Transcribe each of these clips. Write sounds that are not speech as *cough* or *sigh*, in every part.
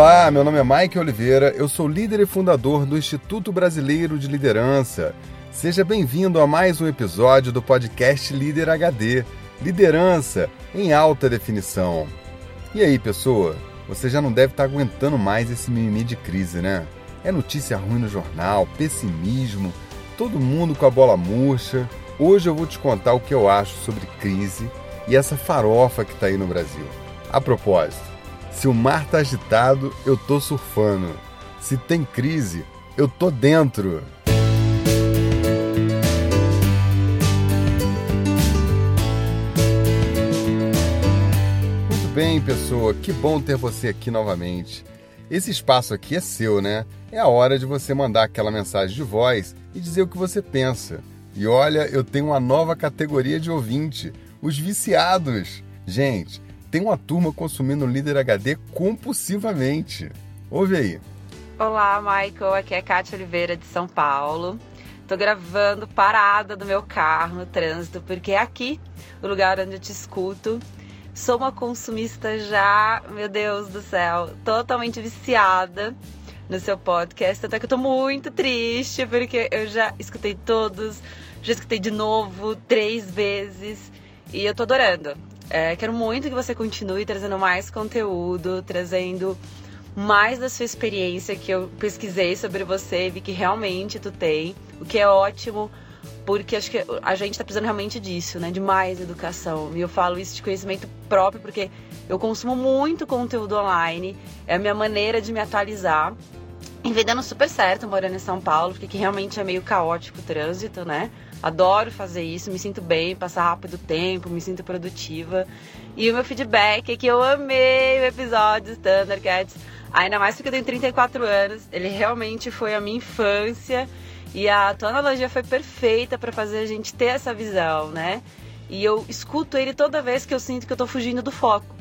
Olá, meu nome é Mike Oliveira, eu sou líder e fundador do Instituto Brasileiro de Liderança. Seja bem-vindo a mais um episódio do podcast Líder HD Liderança em Alta Definição. E aí, pessoa? Você já não deve estar aguentando mais esse mimimi de crise, né? É notícia ruim no jornal, pessimismo, todo mundo com a bola murcha. Hoje eu vou te contar o que eu acho sobre crise e essa farofa que está aí no Brasil. A propósito, se o mar tá agitado, eu tô surfando. Se tem crise, eu tô dentro. Muito bem, pessoa, que bom ter você aqui novamente. Esse espaço aqui é seu, né? É a hora de você mandar aquela mensagem de voz e dizer o que você pensa. E olha, eu tenho uma nova categoria de ouvinte, os viciados. Gente, tem uma turma consumindo Líder HD compulsivamente. Ouve aí. Olá, Michael. Aqui é Kátia Oliveira de São Paulo. Tô gravando parada do meu carro no trânsito, porque é aqui o lugar onde eu te escuto. Sou uma consumista já, meu Deus do céu, totalmente viciada no seu podcast. Até que eu tô muito triste, porque eu já escutei todos, já escutei de novo três vezes e eu tô adorando. É, quero muito que você continue trazendo mais conteúdo, trazendo mais da sua experiência que eu pesquisei sobre você e vi que realmente tu tem, o que é ótimo, porque acho que a gente está precisando realmente disso, né? De mais educação. E eu falo isso de conhecimento próprio porque eu consumo muito conteúdo online, é a minha maneira de me atualizar. E vem dando super certo morando em São Paulo, porque realmente é meio caótico o trânsito, né? Adoro fazer isso, me sinto bem, passar rápido o tempo, me sinto produtiva. E o meu feedback é que eu amei o episódio Thundercats, ainda mais porque eu tenho 34 anos. Ele realmente foi a minha infância e a tua analogia foi perfeita para fazer a gente ter essa visão, né? E eu escuto ele toda vez que eu sinto que eu tô fugindo do foco.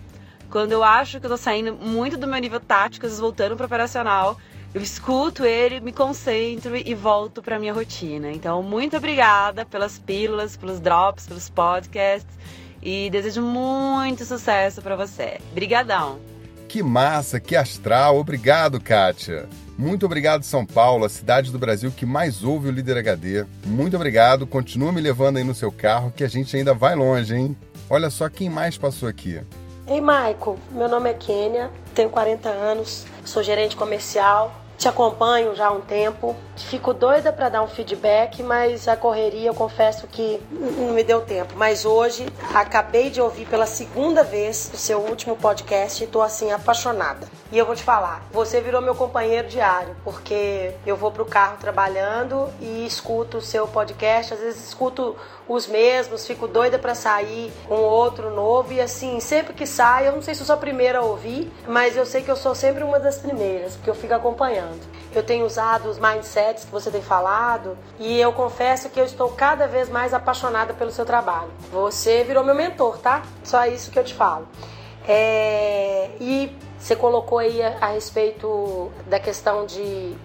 Quando eu acho que eu tô saindo muito do meu nível tático, voltando pro operacional, eu escuto ele, me concentro e volto para minha rotina. Então, muito obrigada pelas pílulas, pelos drops, pelos podcasts e desejo muito sucesso para você. Brigadão. Que massa, que astral. Obrigado, Kátia. Muito obrigado, São Paulo, a cidade do Brasil que mais ouve o Líder HD. Muito obrigado. Continua me levando aí no seu carro que a gente ainda vai longe, hein? Olha só quem mais passou aqui. Ei, Michael. Meu nome é Kênia, tenho 40 anos, sou gerente comercial te acompanho já há um tempo. Fico doida para dar um feedback, mas a correria eu confesso que não me deu tempo. Mas hoje acabei de ouvir pela segunda vez o seu último podcast e tô assim apaixonada. E eu vou te falar, você virou meu companheiro diário, porque eu vou pro carro trabalhando e escuto o seu podcast, às vezes escuto os mesmos, fico doida para sair com outro novo e assim, sempre que sai, eu não sei se eu sou a primeira a ouvir, mas eu sei que eu sou sempre uma das primeiras, porque eu fico acompanhando. Eu tenho usado os mindsets que você tem falado e eu confesso que eu estou cada vez mais apaixonada pelo seu trabalho. Você virou meu mentor, tá? Só isso que eu te falo. É... E você colocou aí a, a respeito da questão de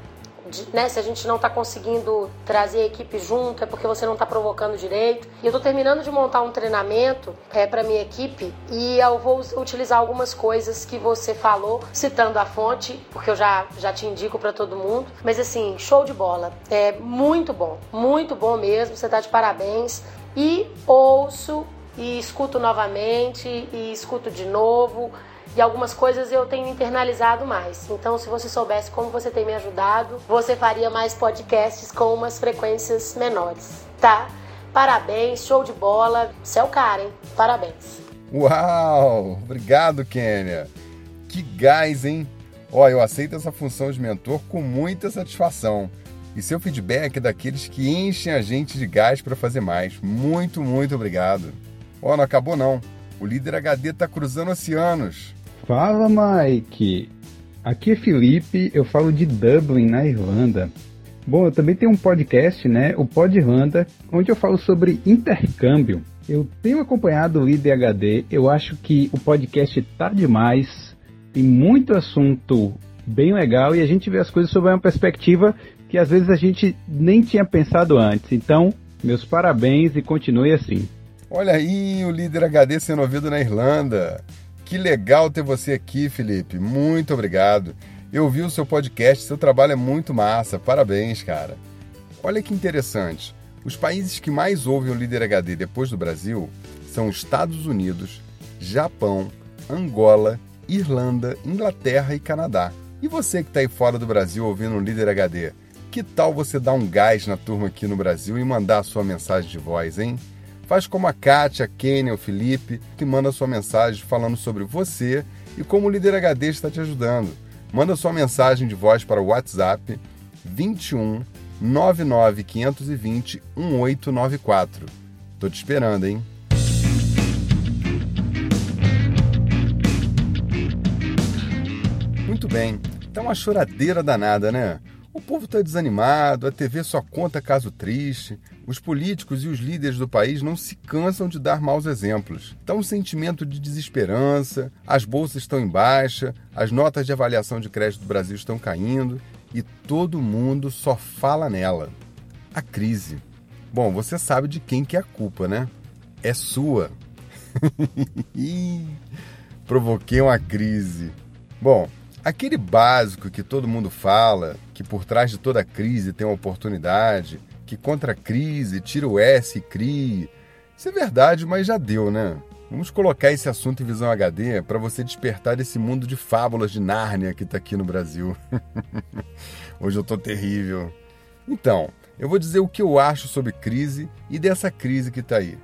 de, né, se a gente não está conseguindo trazer a equipe junto, é porque você não está provocando direito. E eu estou terminando de montar um treinamento é, para minha equipe e eu vou utilizar algumas coisas que você falou, citando a fonte, porque eu já, já te indico para todo mundo. Mas assim, show de bola. É muito bom, muito bom mesmo. Você está de parabéns. E ouço e escuto novamente e escuto de novo e algumas coisas eu tenho internalizado mais. Então, se você soubesse como você tem me ajudado, você faria mais podcasts com umas frequências menores, tá? Parabéns, show de bola. Você é o cara, hein? Parabéns. Uau! Obrigado, Kênia. Que gás, hein? Ó, eu aceito essa função de mentor com muita satisfação. E seu feedback é daqueles que enchem a gente de gás para fazer mais. Muito, muito obrigado. Ó, não acabou não. O líder HD tá cruzando oceanos. Fala, Mike! Aqui é Felipe, eu falo de Dublin, na Irlanda. Bom, eu também tenho um podcast, né? O Pod Irlanda, onde eu falo sobre intercâmbio. Eu tenho acompanhado o Líder HD, eu acho que o podcast tá demais, tem muito assunto bem legal e a gente vê as coisas sob uma perspectiva que às vezes a gente nem tinha pensado antes. Então, meus parabéns e continue assim. Olha aí o Líder HD sendo ouvido na Irlanda. Que legal ter você aqui, Felipe. Muito obrigado. Eu vi o seu podcast, seu trabalho é muito massa. Parabéns, cara. Olha que interessante. Os países que mais ouvem o Líder HD depois do Brasil são Estados Unidos, Japão, Angola, Irlanda, Inglaterra e Canadá. E você que está aí fora do Brasil ouvindo o Líder HD, que tal você dar um gás na turma aqui no Brasil e mandar a sua mensagem de voz, hein? Faz como a Kátia, a Kênia, o Felipe, que manda sua mensagem falando sobre você e como o Líder HD está te ajudando. Manda sua mensagem de voz para o WhatsApp 21 99 520 1894. Tô te esperando, hein? Muito bem, tá uma choradeira danada, né? O povo está desanimado, a TV só conta caso triste, os políticos e os líderes do país não se cansam de dar maus exemplos. Está um sentimento de desesperança, as bolsas estão em baixa, as notas de avaliação de crédito do Brasil estão caindo e todo mundo só fala nela. A crise. Bom, você sabe de quem que é a culpa, né? É sua. *laughs* Provoquei uma crise. Bom, Aquele básico que todo mundo fala, que por trás de toda crise tem uma oportunidade, que contra a crise tira o S e crie. Isso é verdade, mas já deu, né? Vamos colocar esse assunto em visão HD para você despertar desse mundo de fábulas de Nárnia que está aqui no Brasil. *laughs* Hoje eu tô terrível. Então, eu vou dizer o que eu acho sobre crise e dessa crise que está aí.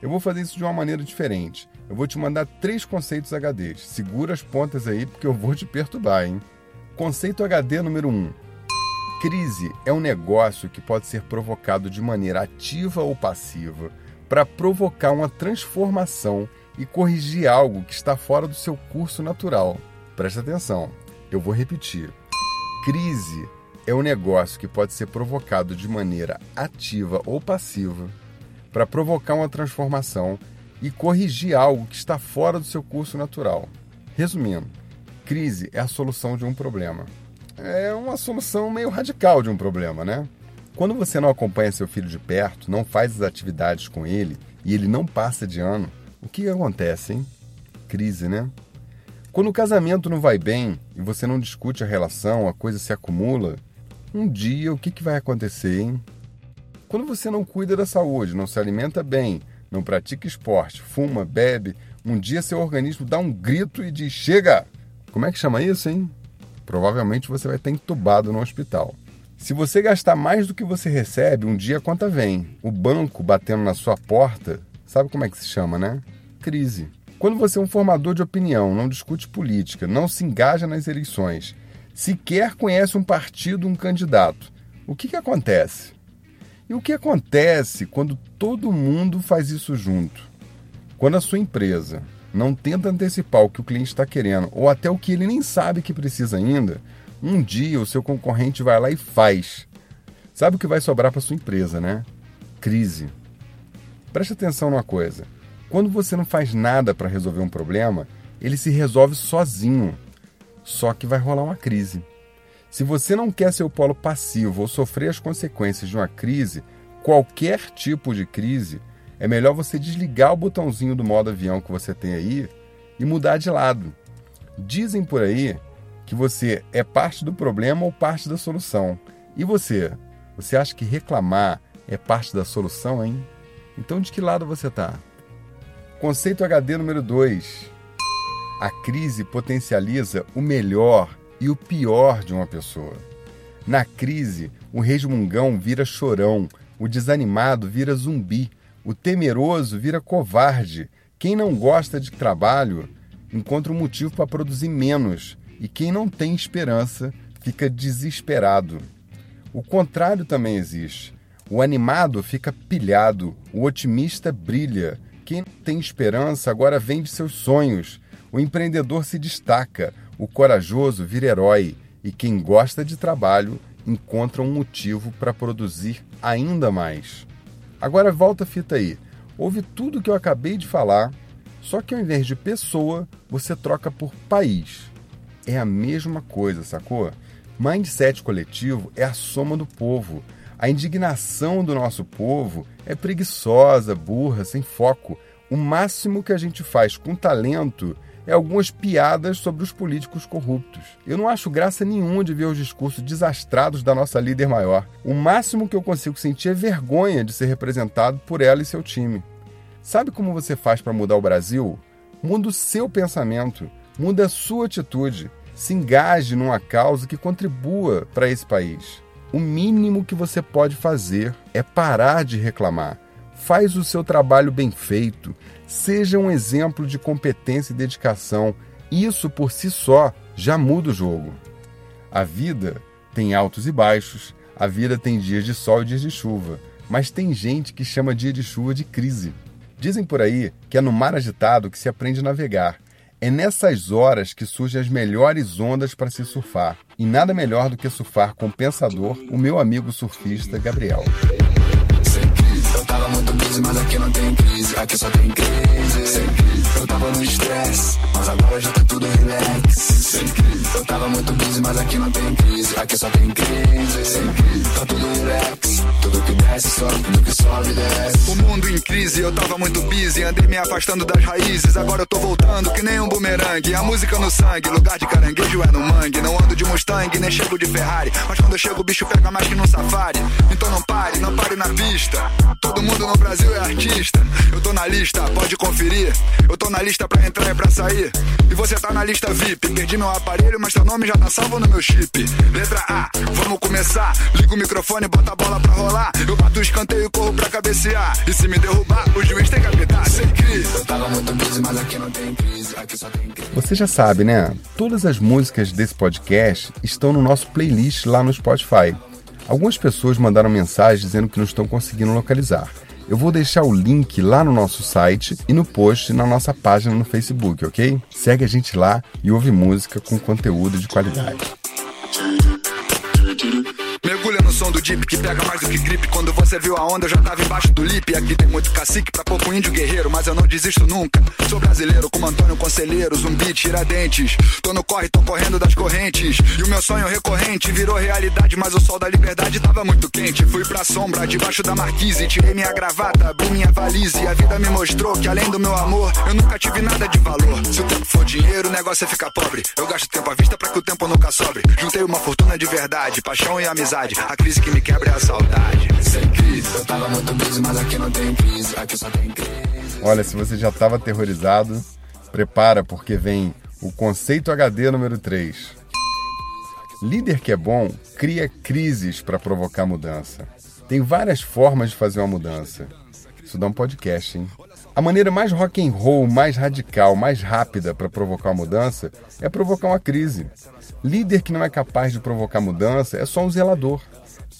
Eu vou fazer isso de uma maneira diferente. Eu vou te mandar três conceitos HDs. Segura as pontas aí porque eu vou te perturbar, hein? Conceito HD número 1. Um. Crise é um negócio que pode ser provocado de maneira ativa ou passiva para provocar uma transformação e corrigir algo que está fora do seu curso natural. Preste atenção, eu vou repetir. Crise é um negócio que pode ser provocado de maneira ativa ou passiva para provocar uma transformação e corrigir algo que está fora do seu curso natural. Resumindo, crise é a solução de um problema. É uma solução meio radical de um problema, né? Quando você não acompanha seu filho de perto, não faz as atividades com ele e ele não passa de ano, o que acontece, hein? Crise, né? Quando o casamento não vai bem e você não discute a relação, a coisa se acumula, um dia o que, que vai acontecer, hein? Quando você não cuida da saúde, não se alimenta bem, não pratica esporte, fuma, bebe, um dia seu organismo dá um grito e diz: chega! Como é que chama isso, hein? Provavelmente você vai estar entubado no hospital. Se você gastar mais do que você recebe, um dia a conta vem. O banco batendo na sua porta, sabe como é que se chama, né? Crise. Quando você é um formador de opinião, não discute política, não se engaja nas eleições, sequer conhece um partido, um candidato, o que, que acontece? E o que acontece quando todo mundo faz isso junto? Quando a sua empresa não tenta antecipar o que o cliente está querendo, ou até o que ele nem sabe que precisa ainda, um dia o seu concorrente vai lá e faz. Sabe o que vai sobrar para sua empresa, né? Crise. Preste atenção numa coisa. Quando você não faz nada para resolver um problema, ele se resolve sozinho. Só que vai rolar uma crise. Se você não quer ser o polo passivo ou sofrer as consequências de uma crise, qualquer tipo de crise, é melhor você desligar o botãozinho do modo avião que você tem aí e mudar de lado. Dizem por aí que você é parte do problema ou parte da solução. E você? Você acha que reclamar é parte da solução, hein? Então de que lado você está? Conceito HD número 2. A crise potencializa o melhor e o pior de uma pessoa. Na crise, o resmungão vira chorão, o desanimado vira zumbi, o temeroso vira covarde. Quem não gosta de trabalho encontra um motivo para produzir menos, e quem não tem esperança fica desesperado. O contrário também existe. O animado fica pilhado, o otimista brilha. Quem não tem esperança agora vende seus sonhos. O empreendedor se destaca, o corajoso vira herói e quem gosta de trabalho encontra um motivo para produzir ainda mais. Agora volta a fita aí. Ouve tudo que eu acabei de falar, só que ao invés de pessoa, você troca por país. É a mesma coisa, sacou? Mindset coletivo é a soma do povo. A indignação do nosso povo é preguiçosa, burra, sem foco. O máximo que a gente faz com talento é algumas piadas sobre os políticos corruptos. Eu não acho graça nenhuma de ver os discursos desastrados da nossa líder maior. O máximo que eu consigo sentir é vergonha de ser representado por ela e seu time. Sabe como você faz para mudar o Brasil? Muda o seu pensamento, muda a sua atitude, se engaje numa causa que contribua para esse país. O mínimo que você pode fazer é parar de reclamar. Faz o seu trabalho bem feito, seja um exemplo de competência e dedicação. Isso por si só já muda o jogo. A vida tem altos e baixos, a vida tem dias de sol e dias de chuva, mas tem gente que chama dia de chuva de crise. Dizem por aí que é no mar agitado que se aprende a navegar. É nessas horas que surgem as melhores ondas para se surfar. E nada melhor do que surfar com o pensador, o meu amigo surfista Gabriel. Busy, mas aqui não tem crise, aqui só tem crise. Eu tava no estresse, mas agora já tá tudo relax. Eu tava muito busy, mas aqui não tem crise, aqui só tem crise. Tá tudo relax, tudo que desce sobe, tudo que sobe desce. O mundo em crise, eu tava muito busy, andei me afastando das raízes. Agora eu tô voltando que nem um bumerangue. A música no sangue, lugar de caranguejo é no mangue. Não ando de Mustang, nem chego de Ferrari. Mas quando eu chego, o bicho pega mais que num safari. Então não pare, não pare na pista. Todo mundo no Brasil é artista. Eu tô na lista, pode conferir. Eu tô na lista pra entrar e pra sair. E você tá na lista VIP. Perdi meu aparelho, mas teu nome já tá salvo no meu chip. Letra A, vamos começar. Liga o microfone, bota a bola pra rolar. Eu bato o escanteio e corro pra cabecear. E se me derrubar, o juiz tem que apitar. Sem crise. Eu tava muito busy, mas aqui não tem crise. Aqui só tem crise. Você já sabe, né? Todas as músicas desse podcast estão no nosso playlist lá no Spotify. Algumas pessoas mandaram mensagem dizendo que não estão conseguindo localizar. Eu vou deixar o link lá no nosso site e no post na nossa página no Facebook, ok? Segue a gente lá e ouve música com conteúdo de qualidade. Do Jeep que pega mais do que gripe. Quando você viu a onda, eu já tava embaixo do lip. Aqui tem muito cacique pra pouco índio guerreiro, mas eu não desisto nunca. Sou brasileiro como Antônio Conselheiro, zumbi, tiradentes. Tô no corre, tô correndo das correntes. E o meu sonho recorrente virou realidade, mas o sol da liberdade tava muito quente. Fui pra sombra, debaixo da marquise. Tirei minha gravata, abri minha valise. E a vida me mostrou que além do meu amor, eu nunca tive nada de valor. Se o tempo for dinheiro, o negócio é ficar pobre. Eu gasto tempo à vista pra que o tempo nunca sobre. Juntei uma fortuna de verdade, paixão e amizade. A crise que me quebra é a saudade. Sem crise, eu tava muito busy, mas aqui não tem crise. Aqui só tem crise. Olha, se você já estava aterrorizado, prepara porque vem o conceito HD número 3. Líder que é bom cria crises para provocar mudança. Tem várias formas de fazer uma mudança. Isso dá um podcast, hein? A maneira mais rock and roll, mais radical, mais rápida para provocar uma mudança é provocar uma crise. Líder que não é capaz de provocar mudança é só um zelador.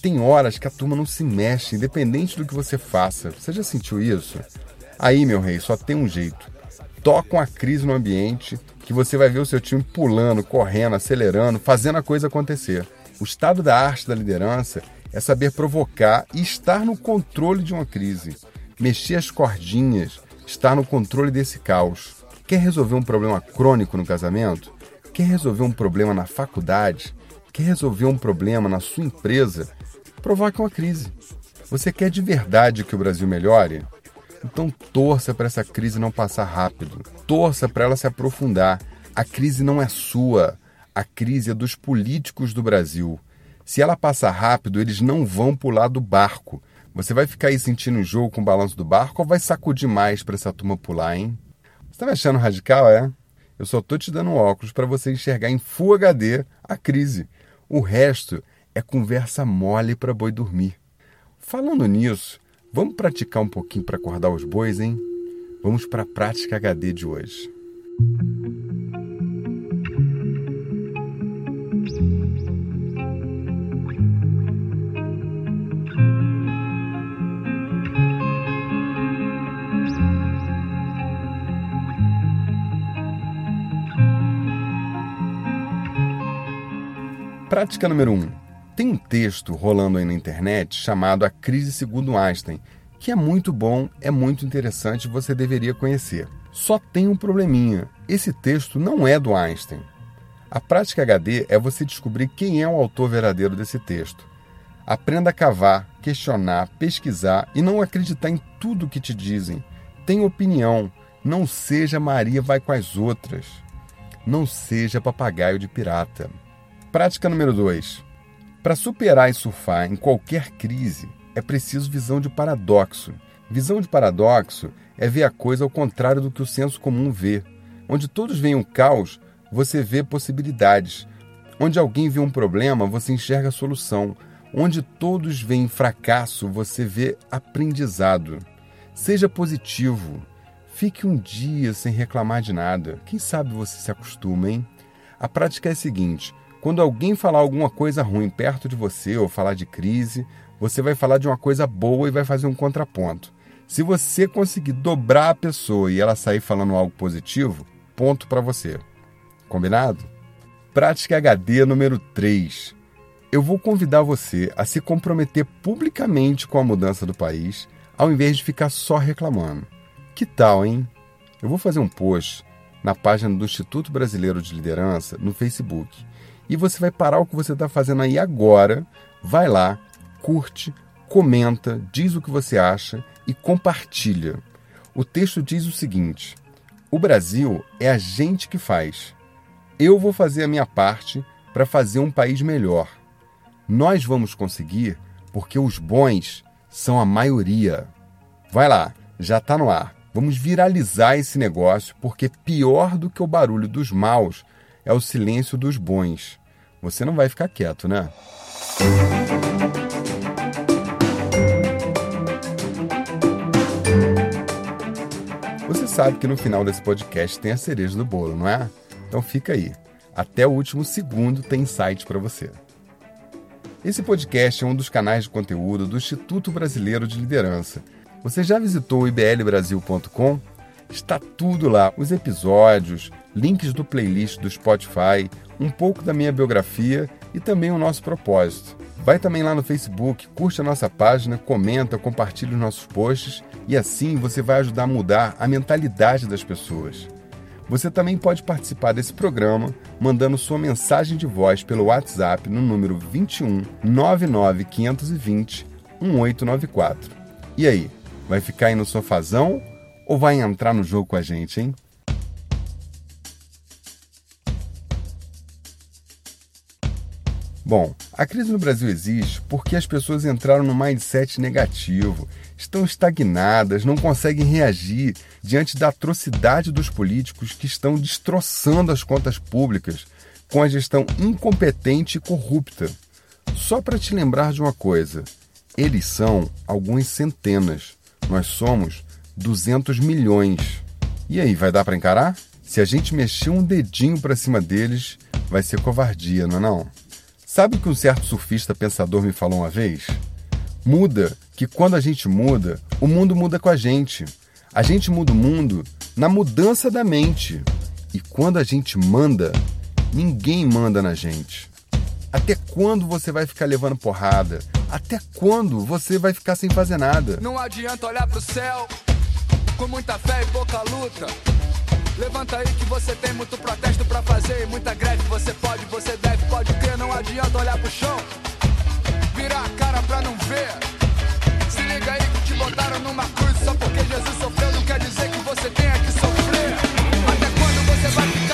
Tem horas que a turma não se mexe, independente do que você faça. Você já sentiu isso? Aí, meu rei, só tem um jeito. Toca uma crise no ambiente que você vai ver o seu time pulando, correndo, acelerando, fazendo a coisa acontecer. O estado da arte da liderança é saber provocar e estar no controle de uma crise. Mexer as cordinhas, estar no controle desse caos. Quer resolver um problema crônico no casamento? Quer resolver um problema na faculdade? Quer resolver um problema na sua empresa? Provoque uma crise. Você quer de verdade que o Brasil melhore? Então torça para essa crise não passar rápido. Torça para ela se aprofundar. A crise não é sua. A crise é dos políticos do Brasil. Se ela passar rápido, eles não vão pular do barco. Você vai ficar aí sentindo o jogo com o balanço do barco ou vai sacudir mais para essa turma pular, hein? Você tá me achando radical, é? Eu só tô te dando um óculos para você enxergar em Full HD a crise. O resto é conversa mole para boi dormir. Falando nisso, vamos praticar um pouquinho para acordar os bois, hein? Vamos para a prática HD de hoje. Prática número 1. Um. Tem um texto rolando aí na internet chamado A Crise Segundo Einstein, que é muito bom, é muito interessante, você deveria conhecer. Só tem um probleminha: esse texto não é do Einstein. A prática HD é você descobrir quem é o autor verdadeiro desse texto. Aprenda a cavar, questionar, pesquisar e não acreditar em tudo que te dizem. Tenha opinião, Não seja Maria vai com as outras. Não seja papagaio de pirata. Prática número 2. Para superar e surfar em qualquer crise, é preciso visão de paradoxo. Visão de paradoxo é ver a coisa ao contrário do que o senso comum vê. Onde todos veem um caos, você vê possibilidades. Onde alguém vê um problema, você enxerga a solução. Onde todos veem fracasso, você vê aprendizado. Seja positivo. Fique um dia sem reclamar de nada. Quem sabe você se acostuma, hein? A prática é a seguinte: quando alguém falar alguma coisa ruim perto de você ou falar de crise, você vai falar de uma coisa boa e vai fazer um contraponto. Se você conseguir dobrar a pessoa e ela sair falando algo positivo, ponto para você. Combinado? Prática HD número 3. Eu vou convidar você a se comprometer publicamente com a mudança do país, ao invés de ficar só reclamando. Que tal, hein? Eu vou fazer um post na página do Instituto Brasileiro de Liderança no Facebook. E você vai parar o que você está fazendo aí agora, vai lá, curte, comenta, diz o que você acha e compartilha. O texto diz o seguinte: O Brasil é a gente que faz. Eu vou fazer a minha parte para fazer um país melhor. Nós vamos conseguir porque os bons são a maioria. Vai lá, já está no ar. Vamos viralizar esse negócio porque pior do que o barulho dos maus é o silêncio dos bons. Você não vai ficar quieto, né? Você sabe que no final desse podcast tem a cereja do bolo, não é? Então fica aí. Até o último segundo tem insight para você. Esse podcast é um dos canais de conteúdo do Instituto Brasileiro de Liderança. Você já visitou o iblbrasil.com? Está tudo lá: os episódios, links do playlist do Spotify, um pouco da minha biografia e também o nosso propósito. Vai também lá no Facebook, curte a nossa página, comenta, compartilha os nossos posts e assim você vai ajudar a mudar a mentalidade das pessoas. Você também pode participar desse programa mandando sua mensagem de voz pelo WhatsApp no número 21 99520 1894. E aí, vai ficar aí no sofazão ou vai entrar no jogo com a gente, hein? Bom, a crise no Brasil existe porque as pessoas entraram no mindset negativo, estão estagnadas, não conseguem reagir diante da atrocidade dos políticos que estão destroçando as contas públicas com a gestão incompetente e corrupta. Só para te lembrar de uma coisa: eles são algumas centenas, nós somos 200 milhões. E aí, vai dar para encarar? Se a gente mexer um dedinho para cima deles, vai ser covardia, não é não? Sabe o que um certo surfista pensador me falou uma vez? Muda, que quando a gente muda, o mundo muda com a gente. A gente muda o mundo na mudança da mente. E quando a gente manda, ninguém manda na gente. Até quando você vai ficar levando porrada? Até quando você vai ficar sem fazer nada? Não adianta olhar pro céu com muita fé e pouca luta. Levanta aí que você tem muito protesto pra fazer e muita greve. Você pode, você deve, pode crer. Não adianta olhar pro chão, virar a cara pra não ver. Se liga aí que te botaram numa cruz só porque Jesus sofreu. Não quer dizer que você tenha que sofrer. Até quando você vai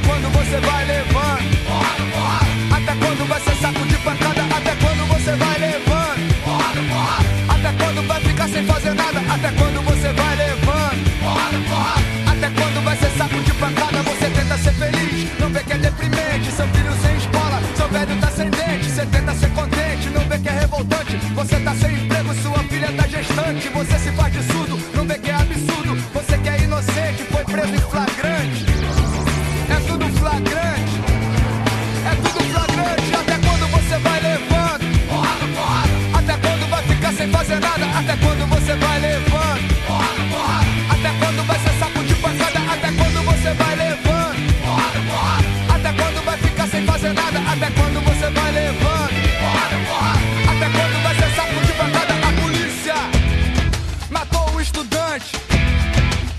quando você vai levando? Até quando você vai levando? Porrada, porrada. Até quando vai ser saco de pancada? A polícia matou o estudante.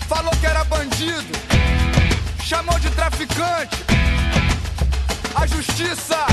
Falou que era bandido. Chamou de traficante. A justiça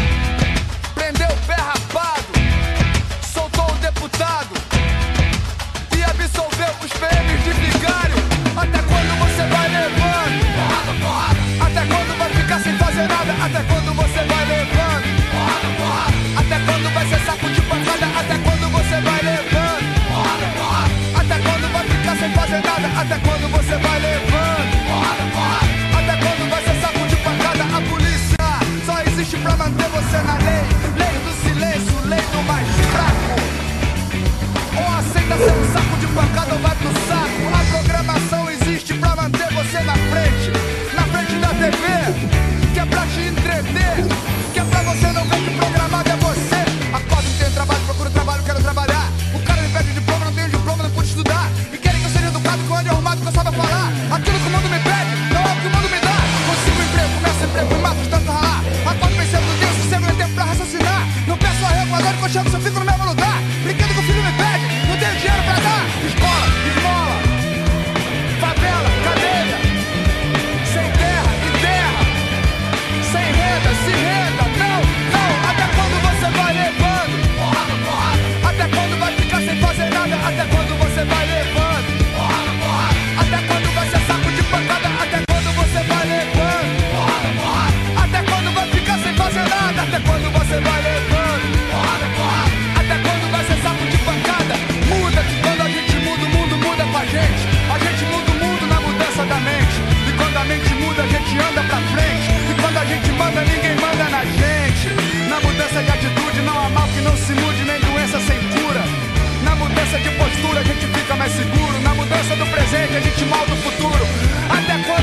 do futuro. Até quando?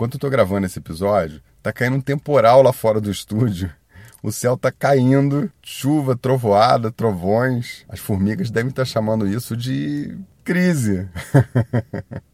enquanto eu tô gravando esse episódio, tá caindo um temporal lá fora do estúdio. O céu tá caindo, chuva, trovoada, trovões. As formigas devem estar chamando isso de crise. *laughs*